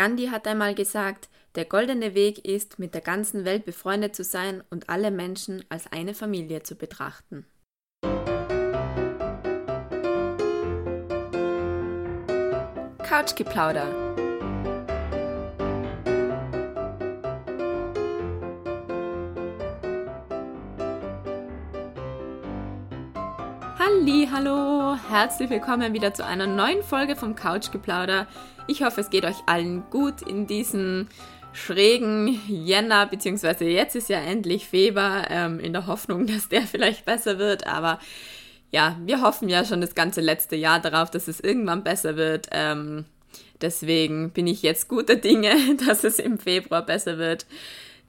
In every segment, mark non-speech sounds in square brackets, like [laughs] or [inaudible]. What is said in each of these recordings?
Gandhi hat einmal gesagt, der goldene Weg ist, mit der ganzen Welt befreundet zu sein und alle Menschen als eine Familie zu betrachten. Couchgeplauder. Hallo, herzlich willkommen wieder zu einer neuen Folge vom Couchgeplauder. Ich hoffe, es geht euch allen gut in diesem schrägen Jänner, beziehungsweise jetzt ist ja endlich Februar, ähm, in der Hoffnung, [laughs] dass der vielleicht besser wird, aber ja, wir hoffen ja schon das ganze letzte Jahr darauf, dass es irgendwann besser wird. Ähm, deswegen bin ich jetzt guter Dinge, [laughs] dass es im Februar besser wird.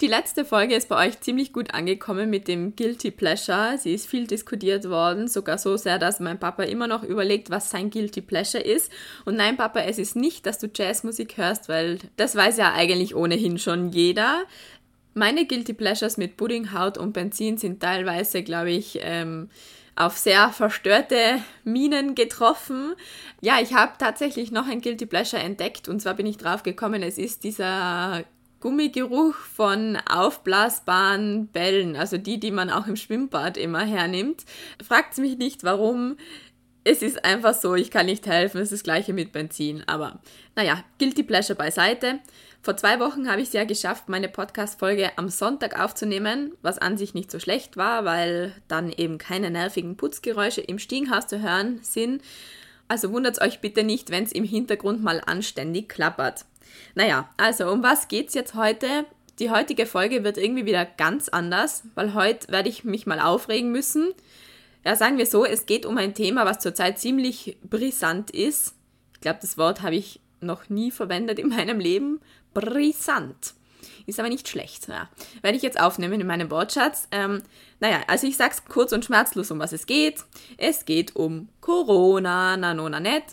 Die letzte Folge ist bei euch ziemlich gut angekommen mit dem Guilty Pleasure. Sie ist viel diskutiert worden, sogar so sehr, dass mein Papa immer noch überlegt, was sein Guilty Pleasure ist. Und nein, Papa, es ist nicht, dass du Jazzmusik hörst, weil das weiß ja eigentlich ohnehin schon jeder. Meine Guilty Pleasures mit Puddinghaut und Benzin sind teilweise, glaube ich, ähm, auf sehr verstörte Minen getroffen. Ja, ich habe tatsächlich noch ein Guilty Pleasure entdeckt und zwar bin ich drauf gekommen, es ist dieser Gummigeruch von aufblasbaren Bällen, also die, die man auch im Schwimmbad immer hernimmt. Fragt mich nicht, warum. Es ist einfach so, ich kann nicht helfen, es ist das gleiche mit Benzin. Aber naja, Guilty Pleasure beiseite. Vor zwei Wochen habe ich es ja geschafft, meine Podcast-Folge am Sonntag aufzunehmen, was an sich nicht so schlecht war, weil dann eben keine nervigen Putzgeräusche im Stiegenhaus zu hören sind. Also wundert euch bitte nicht, wenn es im Hintergrund mal anständig klappert. Naja, also um was geht's jetzt heute? Die heutige Folge wird irgendwie wieder ganz anders, weil heute werde ich mich mal aufregen müssen. Ja, sagen wir so, es geht um ein Thema, was zurzeit ziemlich brisant ist. Ich glaube, das Wort habe ich noch nie verwendet in meinem Leben. Brisant. Ist aber nicht schlecht. Ja. Werde ich jetzt aufnehmen in meinem Wortschatz. Ähm, naja, also ich sage es kurz und schmerzlos, um was es geht. Es geht um Corona, na no, na net.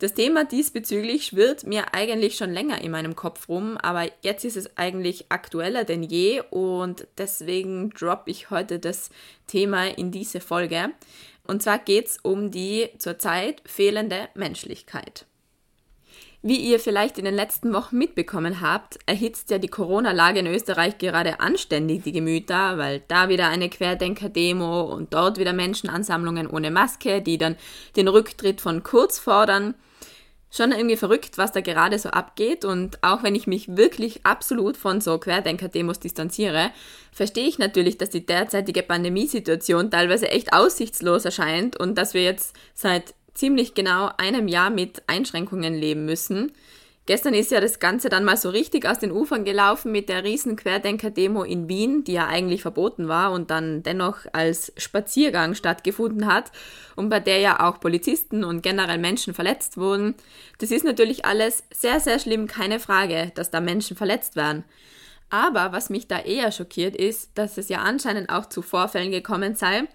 Das Thema diesbezüglich schwirrt mir eigentlich schon länger in meinem Kopf rum, aber jetzt ist es eigentlich aktueller denn je und deswegen droppe ich heute das Thema in diese Folge. Und zwar geht es um die zurzeit fehlende Menschlichkeit. Wie ihr vielleicht in den letzten Wochen mitbekommen habt, erhitzt ja die Corona-Lage in Österreich gerade anständig die Gemüter, weil da wieder eine Querdenker-Demo und dort wieder Menschenansammlungen ohne Maske, die dann den Rücktritt von Kurz fordern schon irgendwie verrückt, was da gerade so abgeht. Und auch wenn ich mich wirklich absolut von so Querdenker-Demos distanziere, verstehe ich natürlich, dass die derzeitige Pandemiesituation teilweise echt aussichtslos erscheint und dass wir jetzt seit ziemlich genau einem Jahr mit Einschränkungen leben müssen. Gestern ist ja das Ganze dann mal so richtig aus den Ufern gelaufen mit der riesen Querdenker-Demo in Wien, die ja eigentlich verboten war und dann dennoch als Spaziergang stattgefunden hat und bei der ja auch Polizisten und generell Menschen verletzt wurden. Das ist natürlich alles sehr, sehr schlimm, keine Frage, dass da Menschen verletzt werden. Aber was mich da eher schockiert ist, dass es ja anscheinend auch zu Vorfällen gekommen sei,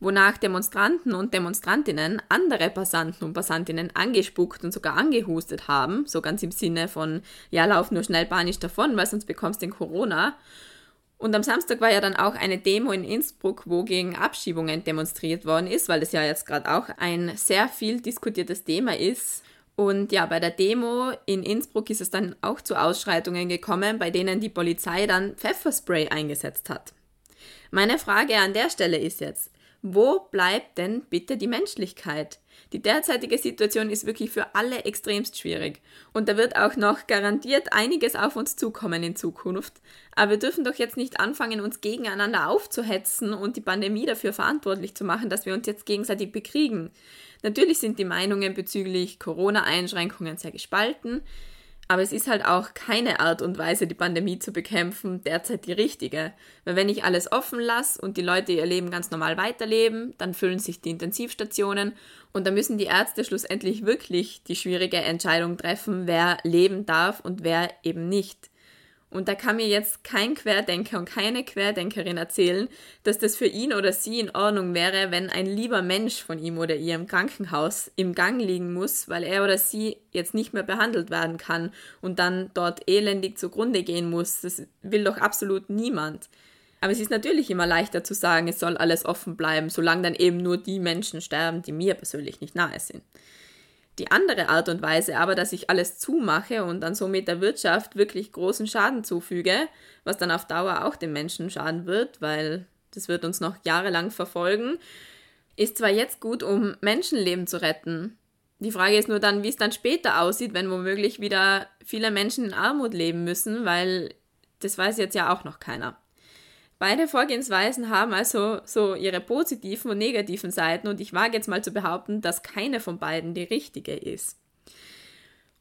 wonach Demonstranten und Demonstrantinnen andere Passanten und Passantinnen angespuckt und sogar angehustet haben, so ganz im Sinne von, ja, lauf nur schnell panisch davon, weil sonst bekommst du den Corona. Und am Samstag war ja dann auch eine Demo in Innsbruck, wo gegen Abschiebungen demonstriert worden ist, weil das ja jetzt gerade auch ein sehr viel diskutiertes Thema ist. Und ja, bei der Demo in Innsbruck ist es dann auch zu Ausschreitungen gekommen, bei denen die Polizei dann Pfefferspray eingesetzt hat. Meine Frage an der Stelle ist jetzt, wo bleibt denn bitte die Menschlichkeit? Die derzeitige Situation ist wirklich für alle extremst schwierig. Und da wird auch noch garantiert einiges auf uns zukommen in Zukunft. Aber wir dürfen doch jetzt nicht anfangen, uns gegeneinander aufzuhetzen und die Pandemie dafür verantwortlich zu machen, dass wir uns jetzt gegenseitig bekriegen. Natürlich sind die Meinungen bezüglich Corona-Einschränkungen sehr gespalten. Aber es ist halt auch keine Art und Weise, die Pandemie zu bekämpfen, derzeit die richtige. Weil wenn ich alles offen lasse und die Leute ihr Leben ganz normal weiterleben, dann füllen sich die Intensivstationen und da müssen die Ärzte schlussendlich wirklich die schwierige Entscheidung treffen, wer leben darf und wer eben nicht. Und da kann mir jetzt kein Querdenker und keine Querdenkerin erzählen, dass das für ihn oder sie in Ordnung wäre, wenn ein lieber Mensch von ihm oder ihr im Krankenhaus im Gang liegen muss, weil er oder sie jetzt nicht mehr behandelt werden kann und dann dort elendig zugrunde gehen muss. Das will doch absolut niemand. Aber es ist natürlich immer leichter zu sagen, es soll alles offen bleiben, solange dann eben nur die Menschen sterben, die mir persönlich nicht nahe sind. Die andere Art und Weise aber, dass ich alles zumache und dann somit der Wirtschaft wirklich großen Schaden zufüge, was dann auf Dauer auch den Menschen schaden wird, weil das wird uns noch jahrelang verfolgen, ist zwar jetzt gut, um Menschenleben zu retten. Die Frage ist nur dann, wie es dann später aussieht, wenn womöglich wieder viele Menschen in Armut leben müssen, weil das weiß jetzt ja auch noch keiner. Beide Vorgehensweisen haben also so ihre positiven und negativen Seiten und ich wage jetzt mal zu behaupten, dass keine von beiden die richtige ist.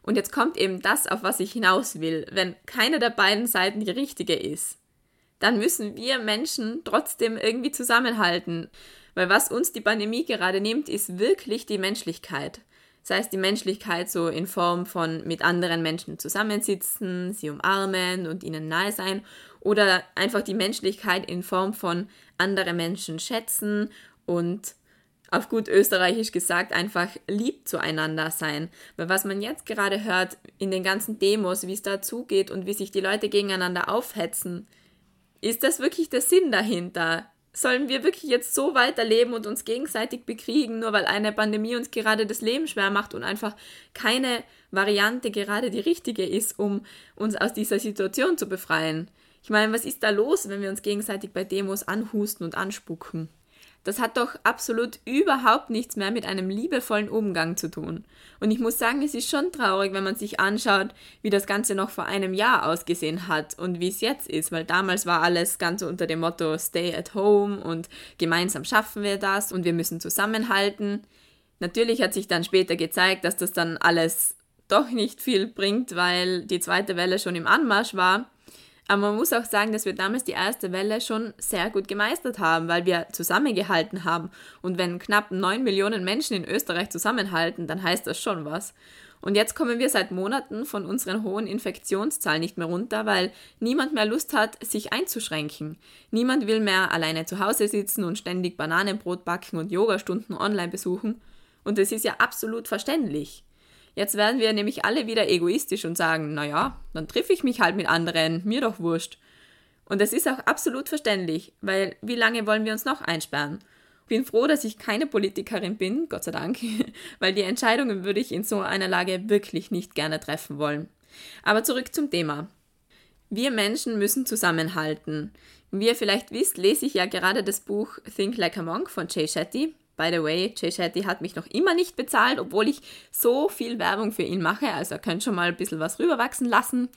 Und jetzt kommt eben das, auf was ich hinaus will. Wenn keine der beiden Seiten die richtige ist, dann müssen wir Menschen trotzdem irgendwie zusammenhalten. Weil was uns die Pandemie gerade nimmt, ist wirklich die Menschlichkeit. Sei es die Menschlichkeit so in Form von mit anderen Menschen zusammensitzen, sie umarmen und ihnen nahe sein oder einfach die Menschlichkeit in Form von andere Menschen schätzen und auf gut österreichisch gesagt einfach lieb zueinander sein. Weil was man jetzt gerade hört in den ganzen Demos, wie es da zugeht und wie sich die Leute gegeneinander aufhetzen, ist das wirklich der Sinn dahinter? Sollen wir wirklich jetzt so weiterleben und uns gegenseitig bekriegen, nur weil eine Pandemie uns gerade das Leben schwer macht und einfach keine Variante gerade die richtige ist, um uns aus dieser Situation zu befreien? Ich meine, was ist da los, wenn wir uns gegenseitig bei Demos anhusten und anspucken? Das hat doch absolut überhaupt nichts mehr mit einem liebevollen Umgang zu tun. Und ich muss sagen, es ist schon traurig, wenn man sich anschaut, wie das Ganze noch vor einem Jahr ausgesehen hat und wie es jetzt ist, weil damals war alles ganz unter dem Motto Stay at home und gemeinsam schaffen wir das und wir müssen zusammenhalten. Natürlich hat sich dann später gezeigt, dass das dann alles doch nicht viel bringt, weil die zweite Welle schon im Anmarsch war. Aber man muss auch sagen, dass wir damals die erste Welle schon sehr gut gemeistert haben, weil wir zusammengehalten haben. Und wenn knapp 9 Millionen Menschen in Österreich zusammenhalten, dann heißt das schon was. Und jetzt kommen wir seit Monaten von unseren hohen Infektionszahlen nicht mehr runter, weil niemand mehr Lust hat, sich einzuschränken. Niemand will mehr alleine zu Hause sitzen und ständig Bananenbrot backen und Yogastunden online besuchen. Und das ist ja absolut verständlich. Jetzt werden wir nämlich alle wieder egoistisch und sagen, naja, dann triff ich mich halt mit anderen, mir doch wurscht. Und das ist auch absolut verständlich, weil wie lange wollen wir uns noch einsperren? Bin froh, dass ich keine Politikerin bin, Gott sei Dank, [laughs] weil die Entscheidungen würde ich in so einer Lage wirklich nicht gerne treffen wollen. Aber zurück zum Thema. Wir Menschen müssen zusammenhalten. Wie ihr vielleicht wisst, lese ich ja gerade das Buch Think Like a Monk von Jay Shetty By the way, Jay Shetty hat mich noch immer nicht bezahlt, obwohl ich so viel Werbung für ihn mache. Also er könnte schon mal ein bisschen was rüberwachsen lassen.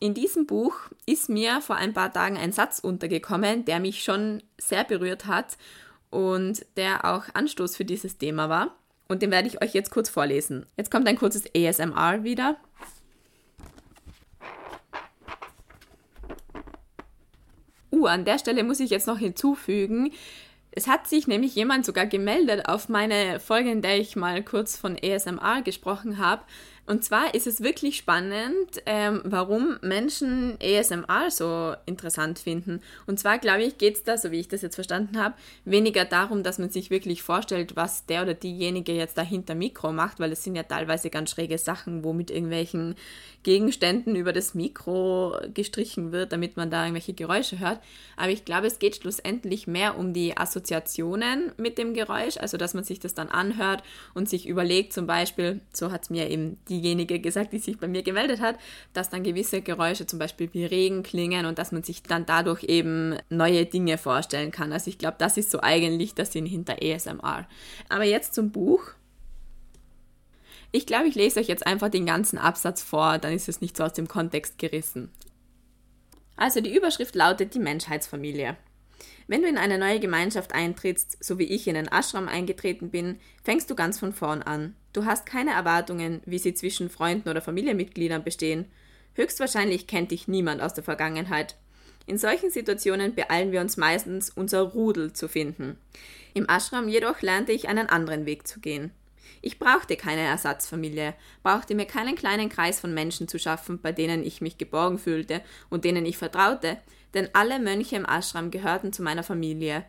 In diesem Buch ist mir vor ein paar Tagen ein Satz untergekommen, der mich schon sehr berührt hat und der auch Anstoß für dieses Thema war. Und den werde ich euch jetzt kurz vorlesen. Jetzt kommt ein kurzes ASMR wieder. Uh, an der Stelle muss ich jetzt noch hinzufügen, es hat sich nämlich jemand sogar gemeldet auf meine Folge, in der ich mal kurz von ASMR gesprochen habe, und zwar ist es wirklich spannend, ähm, warum Menschen ASMR so interessant finden. Und zwar, glaube ich, geht es da, so wie ich das jetzt verstanden habe, weniger darum, dass man sich wirklich vorstellt, was der oder diejenige jetzt da hinter Mikro macht, weil es sind ja teilweise ganz schräge Sachen, wo mit irgendwelchen Gegenständen über das Mikro gestrichen wird, damit man da irgendwelche Geräusche hört. Aber ich glaube, es geht schlussendlich mehr um die Assoziationen mit dem Geräusch, also dass man sich das dann anhört und sich überlegt, zum Beispiel, so hat es mir eben die diejenige gesagt, die sich bei mir gemeldet hat, dass dann gewisse Geräusche zum Beispiel wie Regen klingen und dass man sich dann dadurch eben neue Dinge vorstellen kann. Also ich glaube, das ist so eigentlich der Sinn hinter ASMR. Aber jetzt zum Buch. Ich glaube, ich lese euch jetzt einfach den ganzen Absatz vor, dann ist es nicht so aus dem Kontext gerissen. Also die Überschrift lautet die Menschheitsfamilie. Wenn du in eine neue Gemeinschaft eintrittst, so wie ich in den Ashram eingetreten bin, fängst du ganz von vorn an. Du hast keine Erwartungen, wie sie zwischen Freunden oder Familienmitgliedern bestehen. Höchstwahrscheinlich kennt dich niemand aus der Vergangenheit. In solchen Situationen beeilen wir uns meistens, unser Rudel zu finden. Im Ashram jedoch lernte ich einen anderen Weg zu gehen. Ich brauchte keine Ersatzfamilie, brauchte mir keinen kleinen Kreis von Menschen zu schaffen, bei denen ich mich geborgen fühlte und denen ich vertraute, denn alle Mönche im Ashram gehörten zu meiner Familie.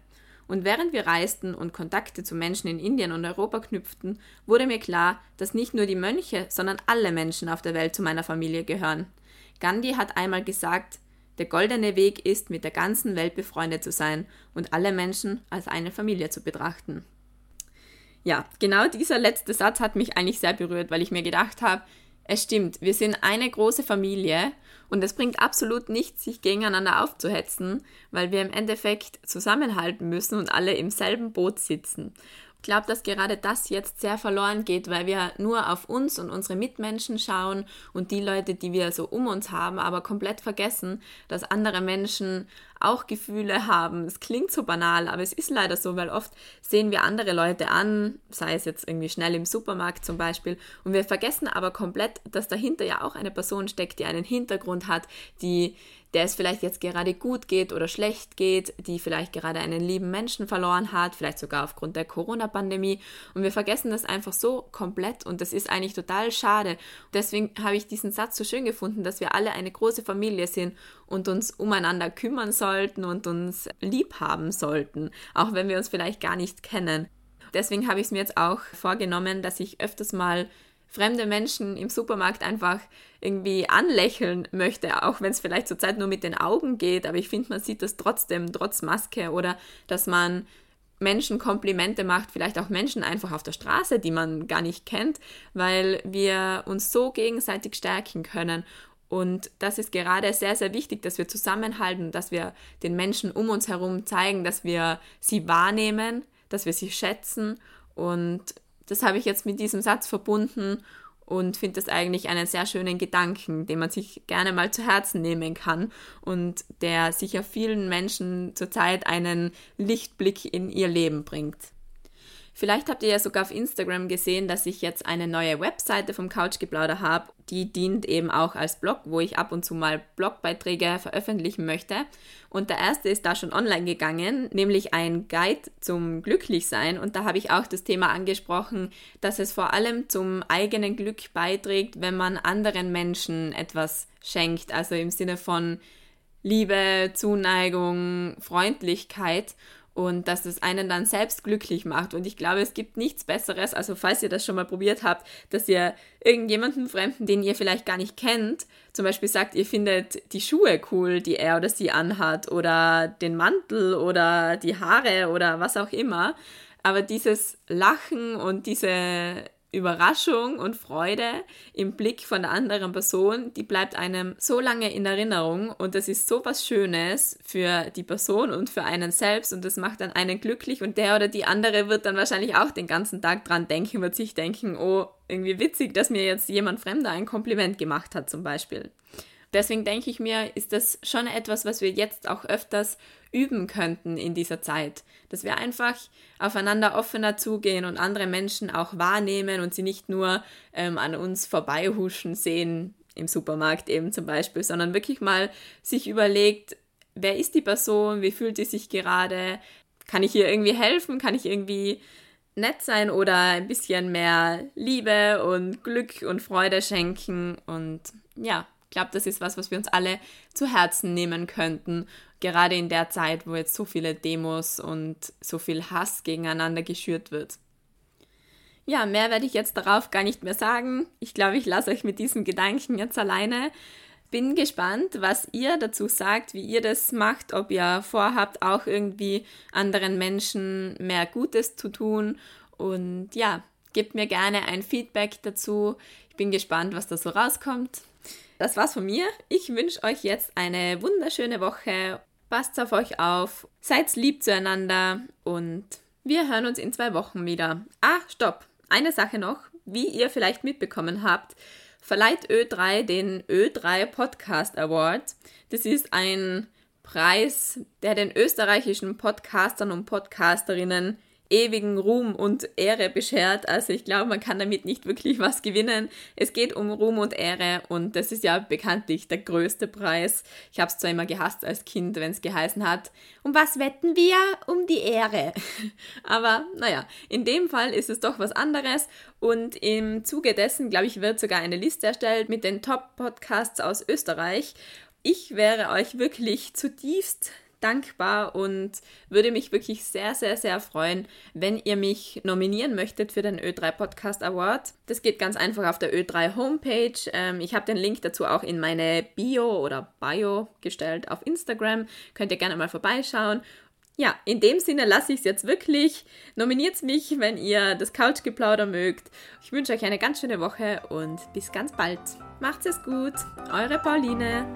Und während wir reisten und Kontakte zu Menschen in Indien und Europa knüpften, wurde mir klar, dass nicht nur die Mönche, sondern alle Menschen auf der Welt zu meiner Familie gehören. Gandhi hat einmal gesagt, der goldene Weg ist, mit der ganzen Welt befreundet zu sein und alle Menschen als eine Familie zu betrachten. ja, genau dieser letzte Satz hat mich eigentlich sehr berührt, weil ich mir gedacht habe, es stimmt, wir sind eine große Familie und es bringt absolut nichts, sich gegeneinander aufzuhetzen, weil wir im Endeffekt zusammenhalten müssen und alle im selben Boot sitzen. Ich glaube, dass gerade das jetzt sehr verloren geht, weil wir nur auf uns und unsere Mitmenschen schauen und die Leute, die wir so um uns haben, aber komplett vergessen, dass andere Menschen auch Gefühle haben. Es klingt so banal, aber es ist leider so, weil oft sehen wir andere Leute an, sei es jetzt irgendwie schnell im Supermarkt zum Beispiel, und wir vergessen aber komplett, dass dahinter ja auch eine Person steckt, die einen Hintergrund hat, die der es vielleicht jetzt gerade gut geht oder schlecht geht, die vielleicht gerade einen lieben Menschen verloren hat, vielleicht sogar aufgrund der Corona-Pandemie. Und wir vergessen das einfach so komplett und das ist eigentlich total schade. Deswegen habe ich diesen Satz so schön gefunden, dass wir alle eine große Familie sind und uns umeinander kümmern sollten und uns lieb haben sollten, auch wenn wir uns vielleicht gar nicht kennen. Deswegen habe ich es mir jetzt auch vorgenommen, dass ich öfters mal fremde Menschen im Supermarkt einfach irgendwie anlächeln möchte, auch wenn es vielleicht zurzeit nur mit den Augen geht, aber ich finde, man sieht das trotzdem, trotz Maske oder dass man Menschen Komplimente macht, vielleicht auch Menschen einfach auf der Straße, die man gar nicht kennt, weil wir uns so gegenseitig stärken können. Und das ist gerade sehr, sehr wichtig, dass wir zusammenhalten, dass wir den Menschen um uns herum zeigen, dass wir sie wahrnehmen, dass wir sie schätzen und das habe ich jetzt mit diesem Satz verbunden und finde das eigentlich einen sehr schönen Gedanken, den man sich gerne mal zu Herzen nehmen kann und der sicher vielen Menschen zurzeit einen Lichtblick in ihr Leben bringt. Vielleicht habt ihr ja sogar auf Instagram gesehen, dass ich jetzt eine neue Webseite vom Couchgeplauder habe. Die dient eben auch als Blog, wo ich ab und zu mal Blogbeiträge veröffentlichen möchte. Und der erste ist da schon online gegangen, nämlich ein Guide zum Glücklichsein. Und da habe ich auch das Thema angesprochen, dass es vor allem zum eigenen Glück beiträgt, wenn man anderen Menschen etwas schenkt. Also im Sinne von Liebe, Zuneigung, Freundlichkeit und dass es einen dann selbst glücklich macht. Und ich glaube, es gibt nichts Besseres, also falls ihr das schon mal probiert habt, dass ihr irgendjemanden Fremden, den ihr vielleicht gar nicht kennt, zum Beispiel sagt, ihr findet die Schuhe cool, die er oder sie anhat, oder den Mantel oder die Haare oder was auch immer. Aber dieses Lachen und diese Überraschung und Freude im Blick von der anderen Person, die bleibt einem so lange in Erinnerung und das ist so was Schönes für die Person und für einen selbst und das macht dann einen glücklich und der oder die andere wird dann wahrscheinlich auch den ganzen Tag dran denken, wird sich denken, oh, irgendwie witzig, dass mir jetzt jemand Fremder ein Kompliment gemacht hat zum Beispiel. Deswegen denke ich mir, ist das schon etwas, was wir jetzt auch öfters üben könnten in dieser Zeit. Dass wir einfach aufeinander offener zugehen und andere Menschen auch wahrnehmen und sie nicht nur ähm, an uns vorbeihuschen sehen, im Supermarkt eben zum Beispiel, sondern wirklich mal sich überlegt, wer ist die Person, wie fühlt sie sich gerade, kann ich ihr irgendwie helfen, kann ich irgendwie nett sein oder ein bisschen mehr Liebe und Glück und Freude schenken? Und ja, ich glaube, das ist was, was wir uns alle zu Herzen nehmen könnten. Gerade in der Zeit, wo jetzt so viele Demos und so viel Hass gegeneinander geschürt wird. Ja, mehr werde ich jetzt darauf gar nicht mehr sagen. Ich glaube, ich lasse euch mit diesen Gedanken jetzt alleine. Bin gespannt, was ihr dazu sagt, wie ihr das macht, ob ihr vorhabt, auch irgendwie anderen Menschen mehr Gutes zu tun. Und ja, gebt mir gerne ein Feedback dazu. Ich bin gespannt, was da so rauskommt. Das war's von mir. Ich wünsche euch jetzt eine wunderschöne Woche. Passt auf euch auf, seid lieb zueinander und wir hören uns in zwei Wochen wieder. Ah, stopp. Eine Sache noch. Wie ihr vielleicht mitbekommen habt, verleiht Ö3 den Ö3 Podcast Award. Das ist ein Preis, der den österreichischen Podcastern und Podcasterinnen ewigen Ruhm und Ehre beschert. Also ich glaube, man kann damit nicht wirklich was gewinnen. Es geht um Ruhm und Ehre und das ist ja bekanntlich der größte Preis. Ich habe es zwar immer gehasst als Kind, wenn es geheißen hat, um was wetten wir? Um die Ehre. [laughs] Aber naja, in dem Fall ist es doch was anderes und im Zuge dessen, glaube ich, wird sogar eine Liste erstellt mit den Top-Podcasts aus Österreich. Ich wäre euch wirklich zutiefst dankbar und würde mich wirklich sehr, sehr, sehr freuen, wenn ihr mich nominieren möchtet für den Ö3 Podcast Award. Das geht ganz einfach auf der Ö3 Homepage. Ähm, ich habe den Link dazu auch in meine Bio oder Bio gestellt auf Instagram. Könnt ihr gerne mal vorbeischauen. Ja, in dem Sinne lasse ich es jetzt wirklich. Nominiert mich, wenn ihr das Couchgeplauder mögt. Ich wünsche euch eine ganz schöne Woche und bis ganz bald. Macht's es gut. Eure Pauline.